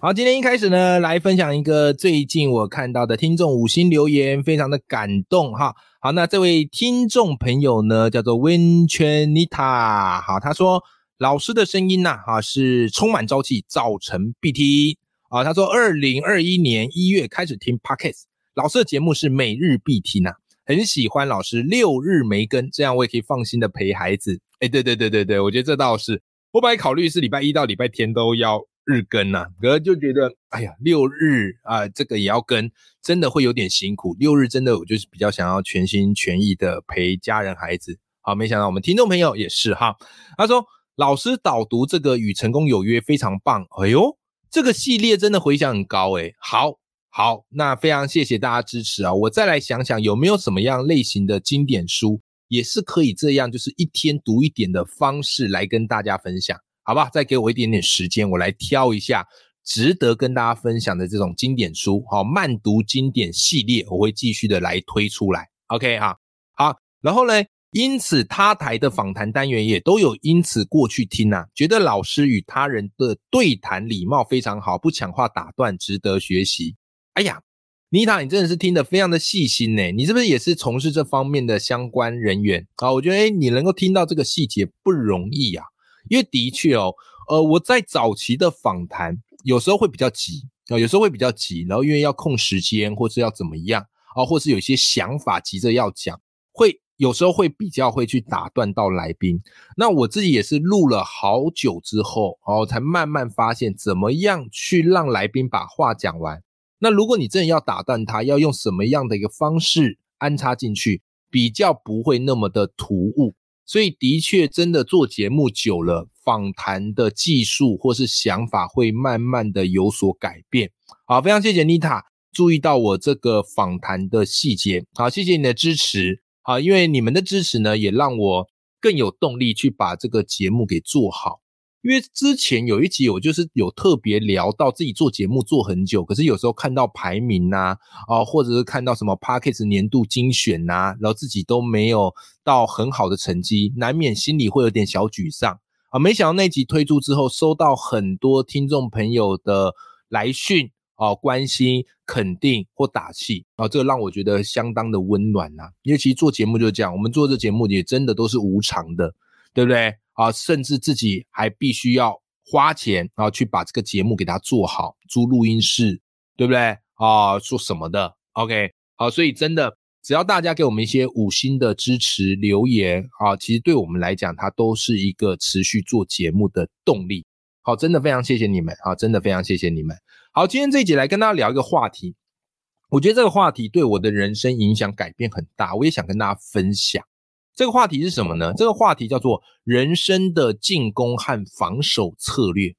好，今天一开始呢，来分享一个最近我看到的听众五星留言，非常的感动哈。好，那这位听众朋友呢，叫做温泉妮塔，好，他说老师的声音呐、哈是充满朝气，早晨必听啊。他说二零二一年一月开始听 Podcast，老师的节目是每日必听啊。很喜欢老师六日没更，这样我也可以放心的陪孩子。哎，对对对对对，我觉得这倒是。我本来考虑是礼拜一到礼拜天都要日更呐、可是就觉得，哎呀，六日啊、这个也要更，真的会有点辛苦。六日真的我就是比较想要全心全意的陪家人孩子。好，没想到我们听众朋友也是哈，他说老师导读这个与成功有约非常棒。哎呦，这个系列真的回响很高诶。好。好，那非常谢谢大家支持啊！我再来想想有没有什么样类型的经典书，也是可以这样，就是一天读一点的方式来跟大家分享，好吧？再给我一点点时间，我来挑一下值得跟大家分享的这种经典书，好，慢读经典系列，我会继续的来推出来。OK 哈，好，然后呢，因此他台的访谈单元也都有因此过去听啊，觉得老师与他人的对谈礼貌非常好，不抢话打断，值得学习。哎呀，妮塔，你真的是听得非常的细心呢。你是不是也是从事这方面的相关人员啊？我觉得，哎，你能够听到这个细节不容易啊。因为的确哦，呃，我在早期的访谈有时候会比较急啊、有时候会比较急，然后因为要控时间，或是要怎么样啊，或是有一些想法急着要讲，会有时候会比较会去打断到来宾。那我自己也是录了好久之后，哦，才慢慢发现怎么样去让来宾把话讲完。那如果你真的要打断他，要用什么样的一个方式安插进去，比较不会那么的突兀。所以的确，真的做节目久了，访谈的技术或是想法会慢慢的有所改变。好，非常谢谢妮塔注意到我这个访谈的细节。好，谢谢你的支持。好，因为你们的支持呢，也让我更有动力去把这个节目给做好。因为之前有一集我就是有特别聊到自己做节目做很久，可是有时候看到排名呐、啊，或者是看到什么 p a c k e t 年度精选呐、然后自己都没有到很好的成绩，难免心里会有点小沮丧啊。没想到那集推出之后，收到很多听众朋友的来讯啊，关心、肯定或打气啊，这个让我觉得相当的温暖呐、因为其实做节目就是这样，我们做这节目也真的都是无偿的，对不对？啊，甚至自己还必须要花钱啊，去把这个节目给它做好，租录音室，对不对？啊，做什么的？OK，好，所以真的，只要大家给我们一些五星的支持留言啊，其实对我们来讲，它都是一个持续做节目的动力。好，真的非常谢谢你们啊，真的非常谢谢你们。好，今天这一集来跟大家聊一个话题，我觉得这个话题对我的人生影响改变很大，我也想跟大家分享。这个话题是什么呢？这个话题叫做人生的进攻和防守策略。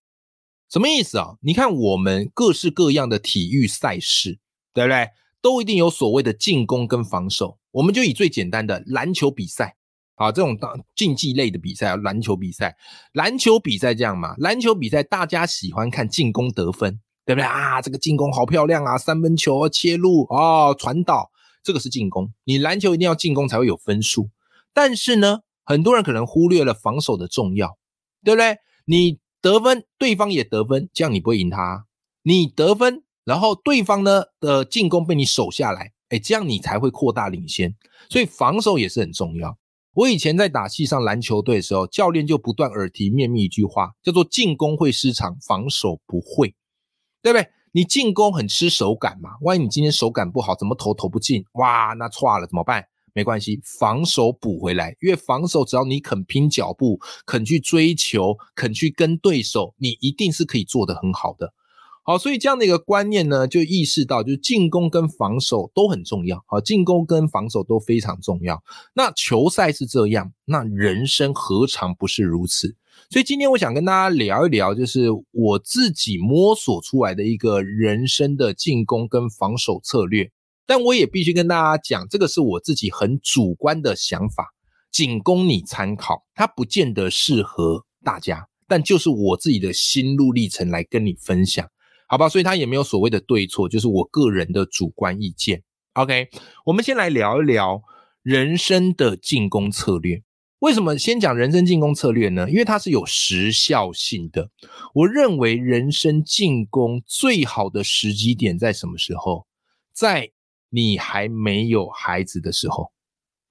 什么意思啊？你看我们各式各样的体育赛事，对不对？都一定有所谓的进攻跟防守。我们就以最简单的篮球比赛啊，这种当竞技类的比赛啊，篮球比赛，篮球比赛这样嘛？篮球比赛大家喜欢看进攻得分，对不对啊？这个进攻好漂亮啊，三分球切入哦，传导，这个是进攻。你篮球一定要进攻才会有分数。但是呢，很多人可能忽略了防守的重要，对不对？你得分，对方也得分，这样你不会赢他。你得分，然后对方呢的进攻被你守下来，哎，这样你才会扩大领先。所以防守也是很重要。我以前在打系上篮球队的时候，教练就不断耳提面命一句话，叫做“进攻会失常，防守不会”，对不对？你进攻很吃手感嘛，万一你今天手感不好，怎么投投不进，哇，那错了怎么办？没关系，防守补回来，因为防守只要你肯拼脚步，肯去追求，肯去跟对手，你一定是可以做得很好的。好，所以这样的一个观念呢，就意识到，就是进攻跟防守都很重要。好，进攻跟防守都非常重要。那球赛是这样，那人生何尝不是如此？所以今天我想跟大家聊一聊，就是我自己摸索出来的一个人生的进攻跟防守策略。但我也必须跟大家讲，这个是我自己很主观的想法，仅供你参考，它不见得适合大家，但就是我自己的心路历程来跟你分享，好吧？所以它也没有所谓的对错，就是我个人的主观意见。OK，我们先来聊一聊人生的进攻策略。为什么先讲人生进攻策略呢？因为它是有时效性的。我认为人生进攻最好的时机点在什么时候？在你还没有孩子的时候，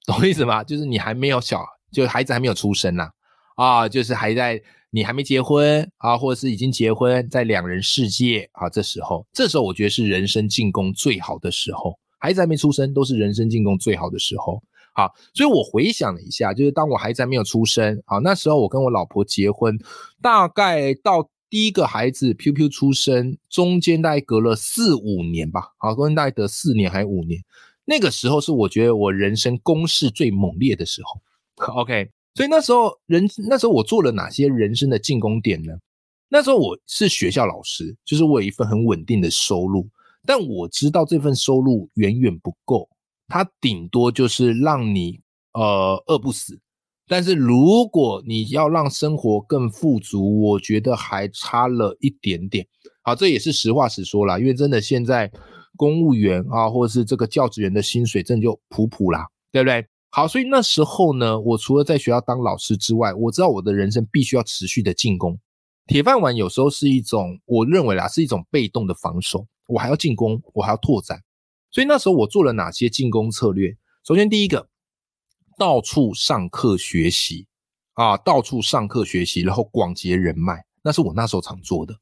懂我意思吗？就是你还没有小，就孩子还没有出生呐，啊，就是还在你还没结婚啊，或者是已经结婚，在两人世界啊，这时候，这时候我觉得是人生进攻最好的时候。孩子还没出生，都是人生进攻最好的时候。好，所以我回想了一下，就是当我孩子还没有出生，啊，那时候我跟我老婆结婚，大概到第一个孩子 Q Q 出生，中间大概隔了四五年吧，好，中间大概隔四年还是五年，那个时候是我觉得我人生攻势最猛烈的时候。OK，所以那时候人那时候我做了哪些人生的进攻点呢？那时候我是学校老师，就是我有一份很稳定的收入，但我知道这份收入远远不够。它顶多就是让你呃饿不死，但是如果你要让生活更富足，我觉得还差了一点点。好，这也是实话实说啦，因为真的现在公务员啊，或者是这个教职员的薪水，真的就普普啦，对不对？好，所以那时候呢，我除了在学校当老师之外，我知道我的人生必须要持续的进攻。铁饭碗有时候是一种，我认为啦，是一种被动的防守，我还要进攻，我还要拓展。所以那时候我做了哪些进攻策略？首先第一个，到处上课学习啊，到处上课学习，然后广结人脉，那是我那时候常做的。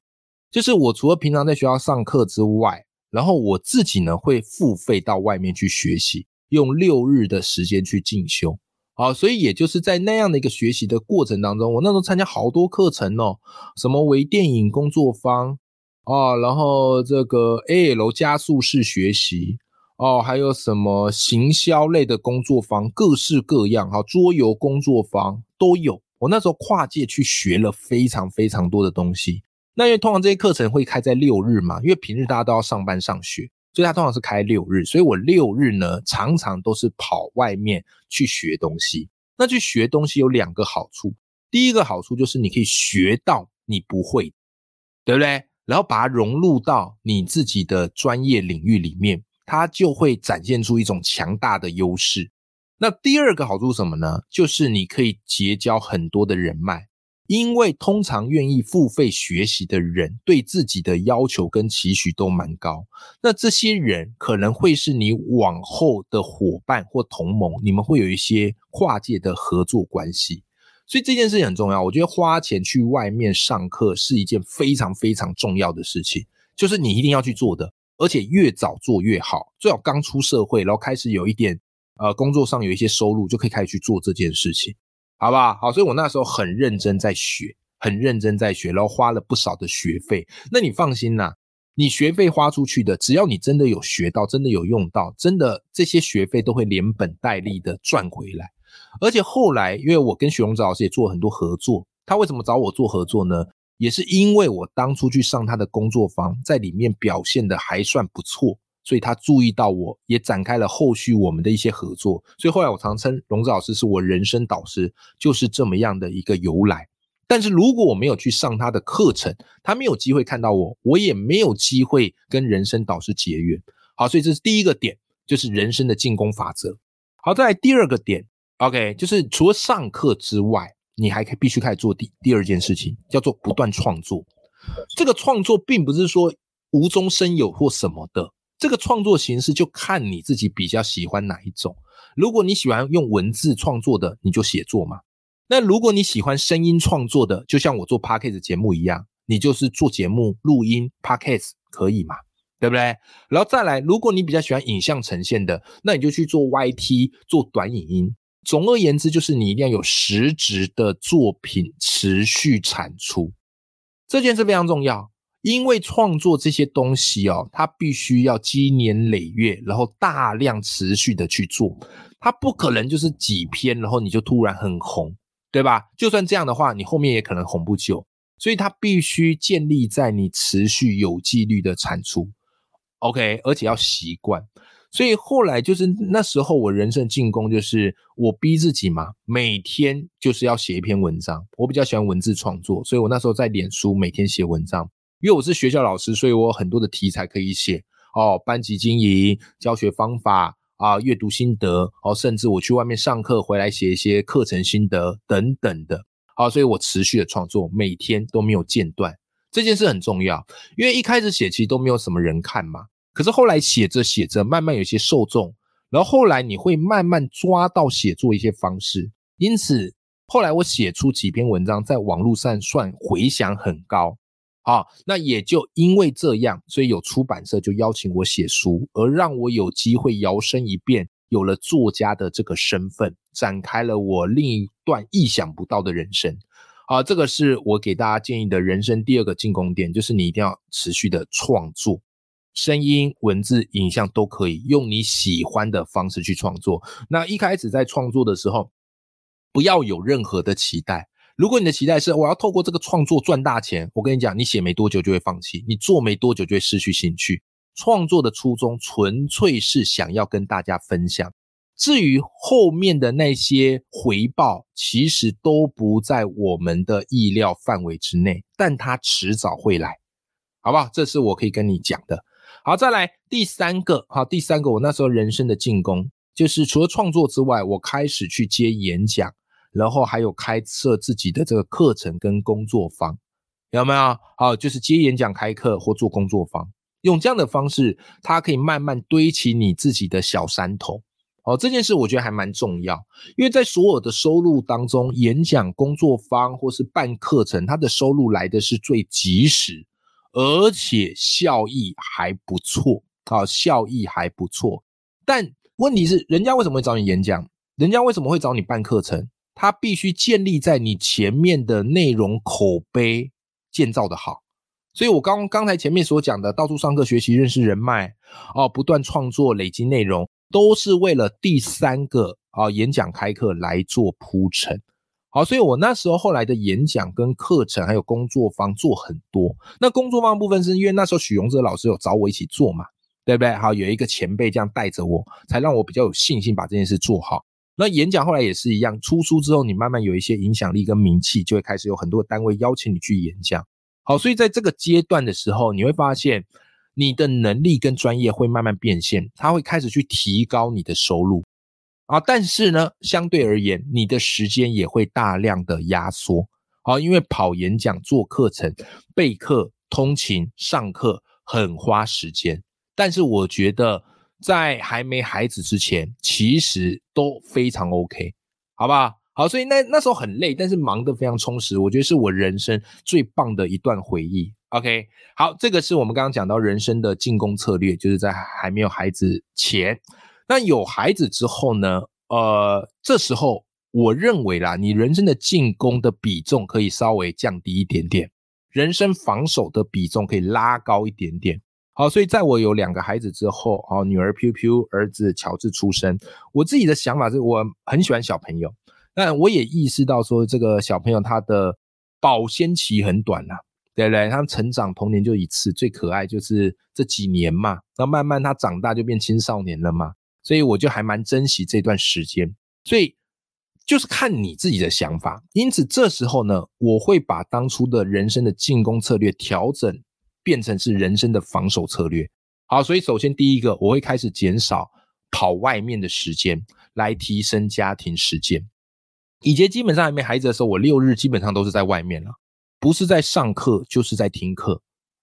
就是我除了平常在学校上课之外，然后我自己呢会付费到外面去学习，用六日的时间去进修。好，所以也就是在那样的一个学习的过程当中，我那时候参加好多课程哦，什么微电影工作坊。啊，然后这个 A L 加速式学习哦，还有什么行销类的工作坊，各式各样哈，桌游工作坊都有。我那时候跨界去学了非常非常多的东西。那因为通常这些课程会开在六日嘛，因为平日大家都要上班上学，所以它通常是开六日。所以我六日呢，常常都是跑外面去学东西。那去学东西有两个好处，第一个好处就是你可以学到你不会，对不对？然后把它融入到你自己的专业领域里面，它就会展现出一种强大的优势。那第二个好处是什么呢？就是你可以结交很多的人脉，因为通常愿意付费学习的人，对自己的要求跟期许都蛮高。那这些人可能会是你往后的伙伴或同盟，你们会有一些跨界的合作关系。所以这件事情很重要，我觉得花钱去外面上课是一件非常非常重要的事情，就是你一定要去做的，而且越早做越好。最好刚出社会，然后开始有一点呃工作上有一些收入，就可以开始去做这件事情，好不好？好，所以我那时候很认真在学，很认真在学，然后花了不少的学费。那你放心啦，你学费花出去的，只要你真的有学到，真的有用到，真的这些学费都会连本带利的赚回来。而且后来，因为我跟许荣哲老师也做了很多合作，他为什么找我做合作呢？也是因为我当初去上他的工作坊，在里面表现的还算不错，所以他注意到我，也展开了后续我们的一些合作。所以后来我常称荣子老师是我人生导师，就是这么样的一个由来。但是如果我没有去上他的课程，他没有机会看到我，我也没有机会跟人生导师结缘。好，所以这是第一个点，就是人生的进攻法则。好，再来第二个点。OK，就是除了上课之外，你还可以必须开始做第第二件事情，叫做不断创作。这个创作并不是说无中生有或什么的，这个创作形式就看你自己比较喜欢哪一种。如果你喜欢用文字创作的，你就写作嘛。那如果你喜欢声音创作的，就像我做 Podcast 节目一样，你就是做节目录音 Podcast 可以嘛？对不对？然后再来，如果你比较喜欢影像呈现的，那你就去做 YT 做短影音。总而言之，就是你一定要有实质的作品持续产出，这件事非常重要。因为创作这些东西哦，它必须要积年累月，然后大量持续的去做，它不可能就是几篇，然后你就突然很红，对吧？就算这样的话，你后面也可能红不久。所以它必须建立在你持续有纪律的产出，OK，而且要习惯。所以后来就是那时候我人生进攻就是我逼自己嘛，每天就是要写一篇文章。我比较喜欢文字创作，所以我那时候在脸书每天写文章。因为我是学校老师，所以我有很多的题材可以写哦，班级经营、教学方法啊、阅读心得哦，甚至我去外面上课回来写一些课程心得等等的。好，所以我持续的创作，每天都没有间断。这件事很重要，因为一开始写其实都没有什么人看嘛。可是后来写着写着，慢慢有些受众，然后后来你会慢慢抓到写作一些方式，因此后来我写出几篇文章，在网络上算回响很高，好，那也就因为这样，所以有出版社就邀请我写书，而让我有机会摇身一变，有了作家的这个身份，展开了我另一段意想不到的人生。好，这个是我给大家建议的人生第二个进攻点，就是你一定要持续的创作。声音、文字、影像都可以用你喜欢的方式去创作。那一开始在创作的时候，不要有任何的期待。如果你的期待是我要透过这个创作赚大钱，我跟你讲，你写没多久就会放弃，你做没多久就会失去兴趣。创作的初衷纯粹是想要跟大家分享，至于后面的那些回报，其实都不在我们的意料范围之内，但它迟早会来，好不好？这是我可以跟你讲的。好，再来第三个，好，第三个，我那时候人生的进攻，就是除了创作之外，我开始去接演讲，然后还有开设自己的这个课程跟工作坊，有没有？好，就是接演讲、开课或做工作坊，用这样的方式，它可以慢慢堆起你自己的小山头。哦，这件事我觉得还蛮重要，因为在所有的收入当中，演讲、工作坊或是办课程，它的收入来的是最及时。而且效益还不错，啊，效益还不错。但问题是，人家为什么会找你演讲？人家为什么会找你办课程？他必须建立在你前面的内容口碑建造的好。所以我刚刚才前面所讲的，到处上课学习、认识人脉，哦，不断创作、累积内容，都是为了第三个啊演讲开课来做铺陈。好，所以我那时候后来的演讲跟课程还有工作坊做很多。那工作坊部分是因为那时候许荣哲老师有找我一起做嘛，对不对？好，有一个前辈这样带着我，才让我比较有信心把这件事做好。那演讲后来也是一样，出书之后你慢慢有一些影响力跟名气，就会开始有很多单位邀请你去演讲。好，所以在这个阶段的时候，你会发现你的能力跟专业会慢慢变现，它会开始去提高你的收入。啊，但是呢，相对而言，你的时间也会大量的压缩。好，因为跑演讲、做课程、备课、通勤、上课很花时间。但是我觉得，在还没孩子之前，其实都非常 OK，好不好？好，所以那那时候很累，但是忙得非常充实。我觉得是我人生最棒的一段回忆。OK，好，这个是我们刚刚讲到人生的进攻策略，就是在还没有孩子前。那有孩子之后呢？呃，这时候我认为啦，你人生的进攻的比重可以稍微降低一点点，人生防守的比重可以拉高一点点。好，所以在我有两个孩子之后，哦，女儿 Piu Piu，儿子乔治出生，我自己的想法是我很喜欢小朋友，但我也意识到说，这个小朋友他的保鲜期很短呐，对不对？他们成长童年就一次，最可爱就是这几年嘛，那慢慢他长大就变青少年了嘛。所以我就还蛮珍惜这段时间，所以就是看你自己的想法。因此这时候呢，我会把当初的人生的进攻策略调整，变成是人生的防守策略。好，所以首先第一个，我会开始减少跑外面的时间，来提升家庭时间。以前基本上还没孩子的时候，我六日基本上都是在外面了，不是在上课就是在听课。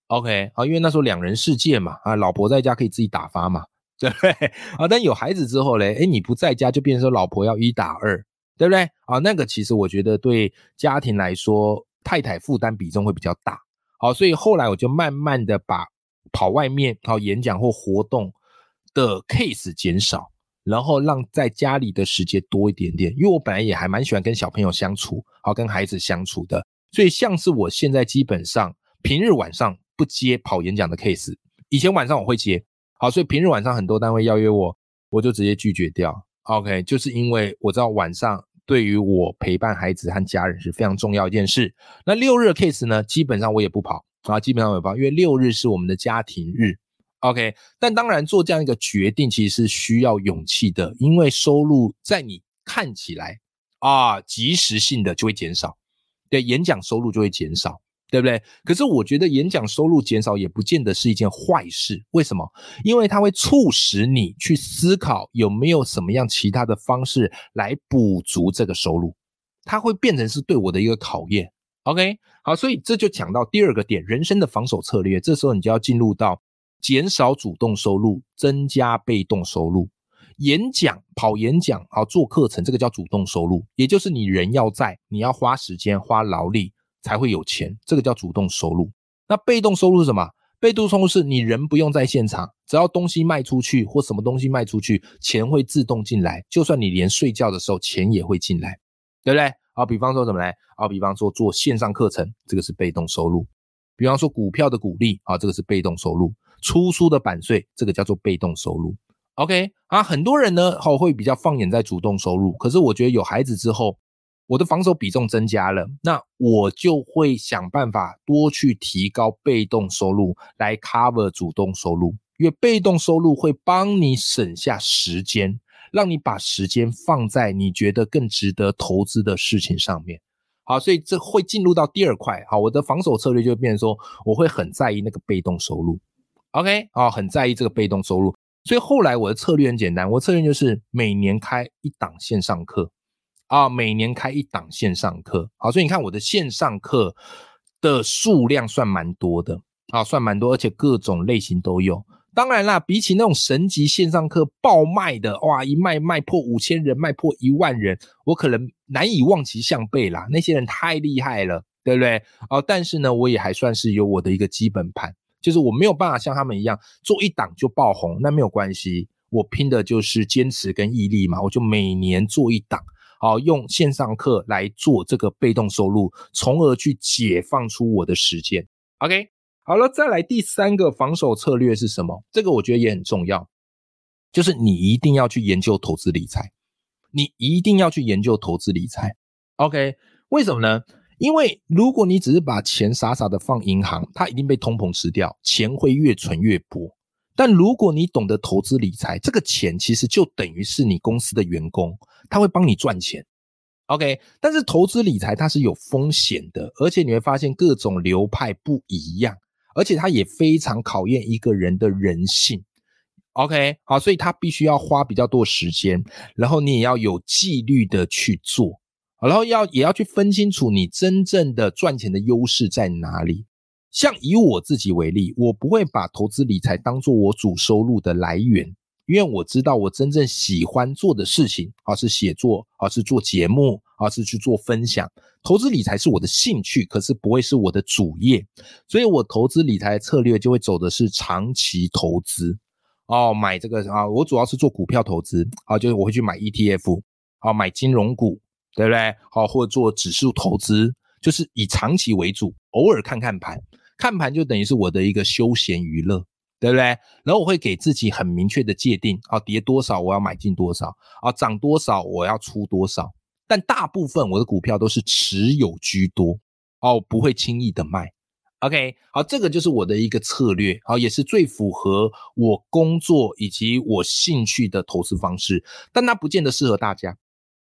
OK 啊，因为那时候两人世界嘛，啊，老婆在家可以自己打发嘛。对不对啊？但有孩子之后嘞，哎，你不在家就变成说老婆要一打二，对不对啊？那个其实我觉得对家庭来说，太太负担比重会比较大。好，所以后来我就慢慢的把跑外面好演讲或活动的 case 减少，然后让在家里的时间多一点点。因为我本来也还蛮喜欢跟小朋友相处，好跟孩子相处的，所以像是我现在基本上平日晚上不接跑演讲的 case，以前晚上我会接。好，所以平日晚上很多单位邀约我，我就直接拒绝掉。OK，就是因为我知道晚上对于我陪伴孩子和家人是非常重要一件事。那六日的 case 呢，基本上我也不跑啊，基本上我也不跑，因为六日是我们的家庭日 OK，但当然做这样一个决定其实是需要勇气的，因为收入在你看起来啊，及时性的就会减少，对，演讲收入就会减少，对不对？可是我觉得演讲收入减少也不见得是一件坏事，为什么？因为它会促使你去思考有没有什么样其他的方式来补足这个收入，它会变成是对我的一个考验。OK，好，所以这就讲到第二个点，人生的防守策略，这时候你就要进入到。减少主动收入，增加被动收入。演讲、跑演讲好，做课程，这个叫主动收入，也就是你人要在，你要花时间、花劳力才会有钱，这个叫主动收入。那被动收入是什么？被动收入是你人不用在现场，只要东西卖出去或什么东西卖出去，钱会自动进来，就算你连睡觉的时候，钱也会进来，对不对？啊，比方说什么来？啊，比方说做线上课程，这个是被动收入；比方说股票的股利啊，这个是被动收入。出书的版税，这个叫做被动收入。OK 啊，很多人呢，好会比较放眼在主动收入。可是我觉得有孩子之后，我的防守比重增加了，那我就会想办法多去提高被动收入来 cover 主动收入，因为被动收入会帮你省下时间，让你把时间放在你觉得更值得投资的事情上面。好，所以这会进入到第二块。好，我的防守策略就变成说，我会很在意那个被动收入。OK，哦，很在意这个被动收入，所以后来我的策略很简单，我策略就是每年开一档线上课，啊，每年开一档线上课，好，所以你看我的线上课的数量算蛮多的，啊，算蛮多，而且各种类型都有。当然啦，比起那种神级线上课爆卖的，哇，一卖卖破五千人，卖破一万人，我可能难以望其项背啦，那些人太厉害了，对不对？哦，但是呢，我也还算是有我的一个基本盘。就是我没有办法像他们一样做一档就爆红，那没有关系，我拼的就是坚持跟毅力嘛。我就每年做一档，好用线上课来做这个被动收入，从而去解放出我的时间。OK，好了，再来第三个防守策略是什么？这个我觉得也很重要，就是你一定要去研究投资理财，你一定要去研究投资理财。OK，为什么呢？因为如果你只是把钱傻傻的放银行，它一定被通膨吃掉，钱会越存越薄。但如果你懂得投资理财，这个钱其实就等于是你公司的员工，他会帮你赚钱。OK，但是投资理财它是有风险的，而且你会发现各种流派不一样，而且它也非常考验一个人的人性。OK，好，所以他必须要花比较多时间，然后你也要有纪律的去做。然后要也要去分清楚你真正的赚钱的优势在哪里。像以我自己为例，我不会把投资理财当做我主收入的来源，因为我知道我真正喜欢做的事情啊是写作，而是做节目，而是去做分享。投资理财是我的兴趣，可是不会是我的主业，所以我投资理财策略就会走的是长期投资。哦，买这个啊，我主要是做股票投资啊，就是我会去买 ETF，啊，买金融股。对不对？好，或者做指数投资，就是以长期为主，偶尔看看盘，看盘就等于是我的一个休闲娱乐，对不对？然后我会给自己很明确的界定，啊，跌多少我要买进多少，啊，涨多少我要出多少。但大部分我的股票都是持有居多，哦，不会轻易的卖。OK，好，这个就是我的一个策略，好，也是最符合我工作以及我兴趣的投资方式，但它不见得适合大家。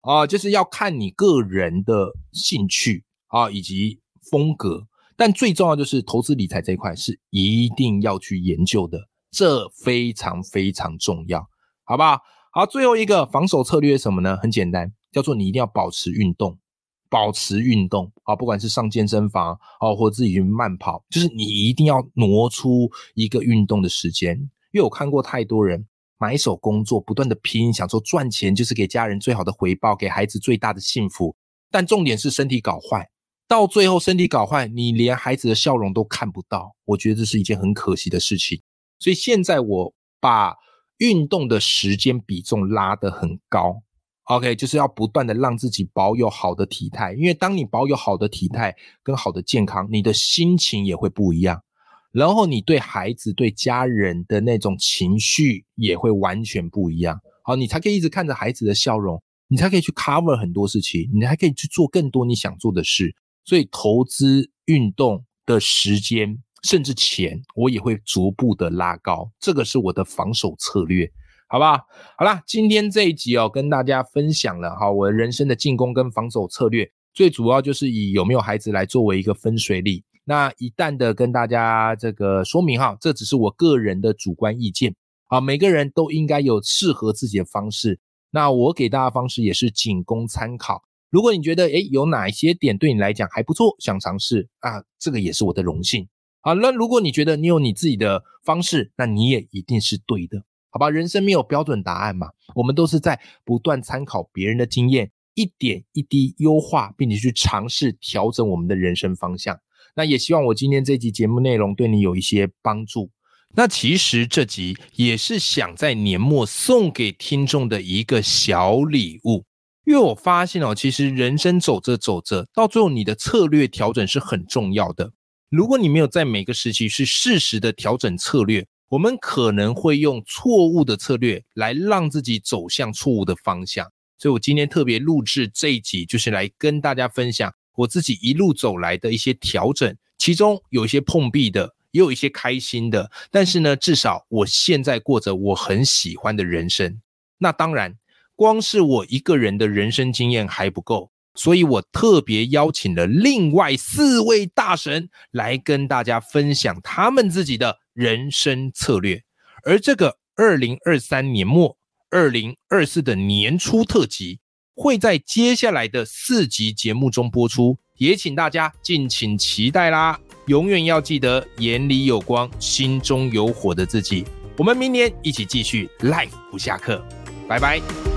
啊，就是要看你个人的兴趣啊，以及风格，但最重要就是投资理财这一块是一定要去研究的，这非常非常重要，好不好？好，最后一个防守策略是什么呢？很简单，叫做你一定要保持运动，保持运动啊，不管是上健身房哦，或自己去慢跑，就是你一定要挪出一个运动的时间，因为我看过太多人。买手工作，不断的拼，想说赚钱就是给家人最好的回报，给孩子最大的幸福。但重点是身体搞坏，到最后身体搞坏，你连孩子的笑容都看不到。我觉得这是一件很可惜的事情。所以现在我把运动的时间比重拉得很高。OK，就是要不断的让自己保有好的体态，因为当你保有好的体态跟好的健康，你的心情也会不一样。然后你对孩子、对家人的那种情绪也会完全不一样。好，你才可以一直看着孩子的笑容，你才可以去 cover 很多事情，你还可以去做更多你想做的事。所以，投资运动的时间甚至钱我也会逐步的拉高，这个是我的防守策略，好不好？好啦，今天这一集哦，跟大家分享了哈，我人生的进攻跟防守策略，最主要就是以有没有孩子来作为一个分水岭。那一旦的跟大家这个说明哈，这只是我个人的主观意见啊，每个人都应该有适合自己的方式。那我给大家方式也是仅供参考。如果你觉得诶有哪一些点对你来讲还不错，想尝试啊，这个也是我的荣幸。好，那如果你觉得你有你自己的方式，那你也一定是对的，好吧？人生没有标准答案嘛，我们都是在不断参考别人的经验，一点一滴优化，并且去尝试调整我们的人生方向。那也希望我今天这集节目内容对你有一些帮助。那其实这集也是想在年末送给听众的一个小礼物，因为我发现哦，其实人生走着走着，到最后你的策略调整是很重要的。如果你没有在每个时期是适时的调整策略，我们可能会用错误的策略来让自己走向错误的方向。所以我今天特别录制这一集，就是来跟大家分享。我自己一路走来的一些调整，其中有一些碰壁的，也有一些开心的。但是呢，至少我现在过着我很喜欢的人生。那当然，光是我一个人的人生经验还不够，所以我特别邀请了另外四位大神来跟大家分享他们自己的人生策略。而这个二零二三年末、二零二四的年初特辑。会在接下来的四集节目中播出，也请大家敬请期待啦！永远要记得眼里有光、心中有火的自己。我们明年一起继续 Life 不下课，拜拜。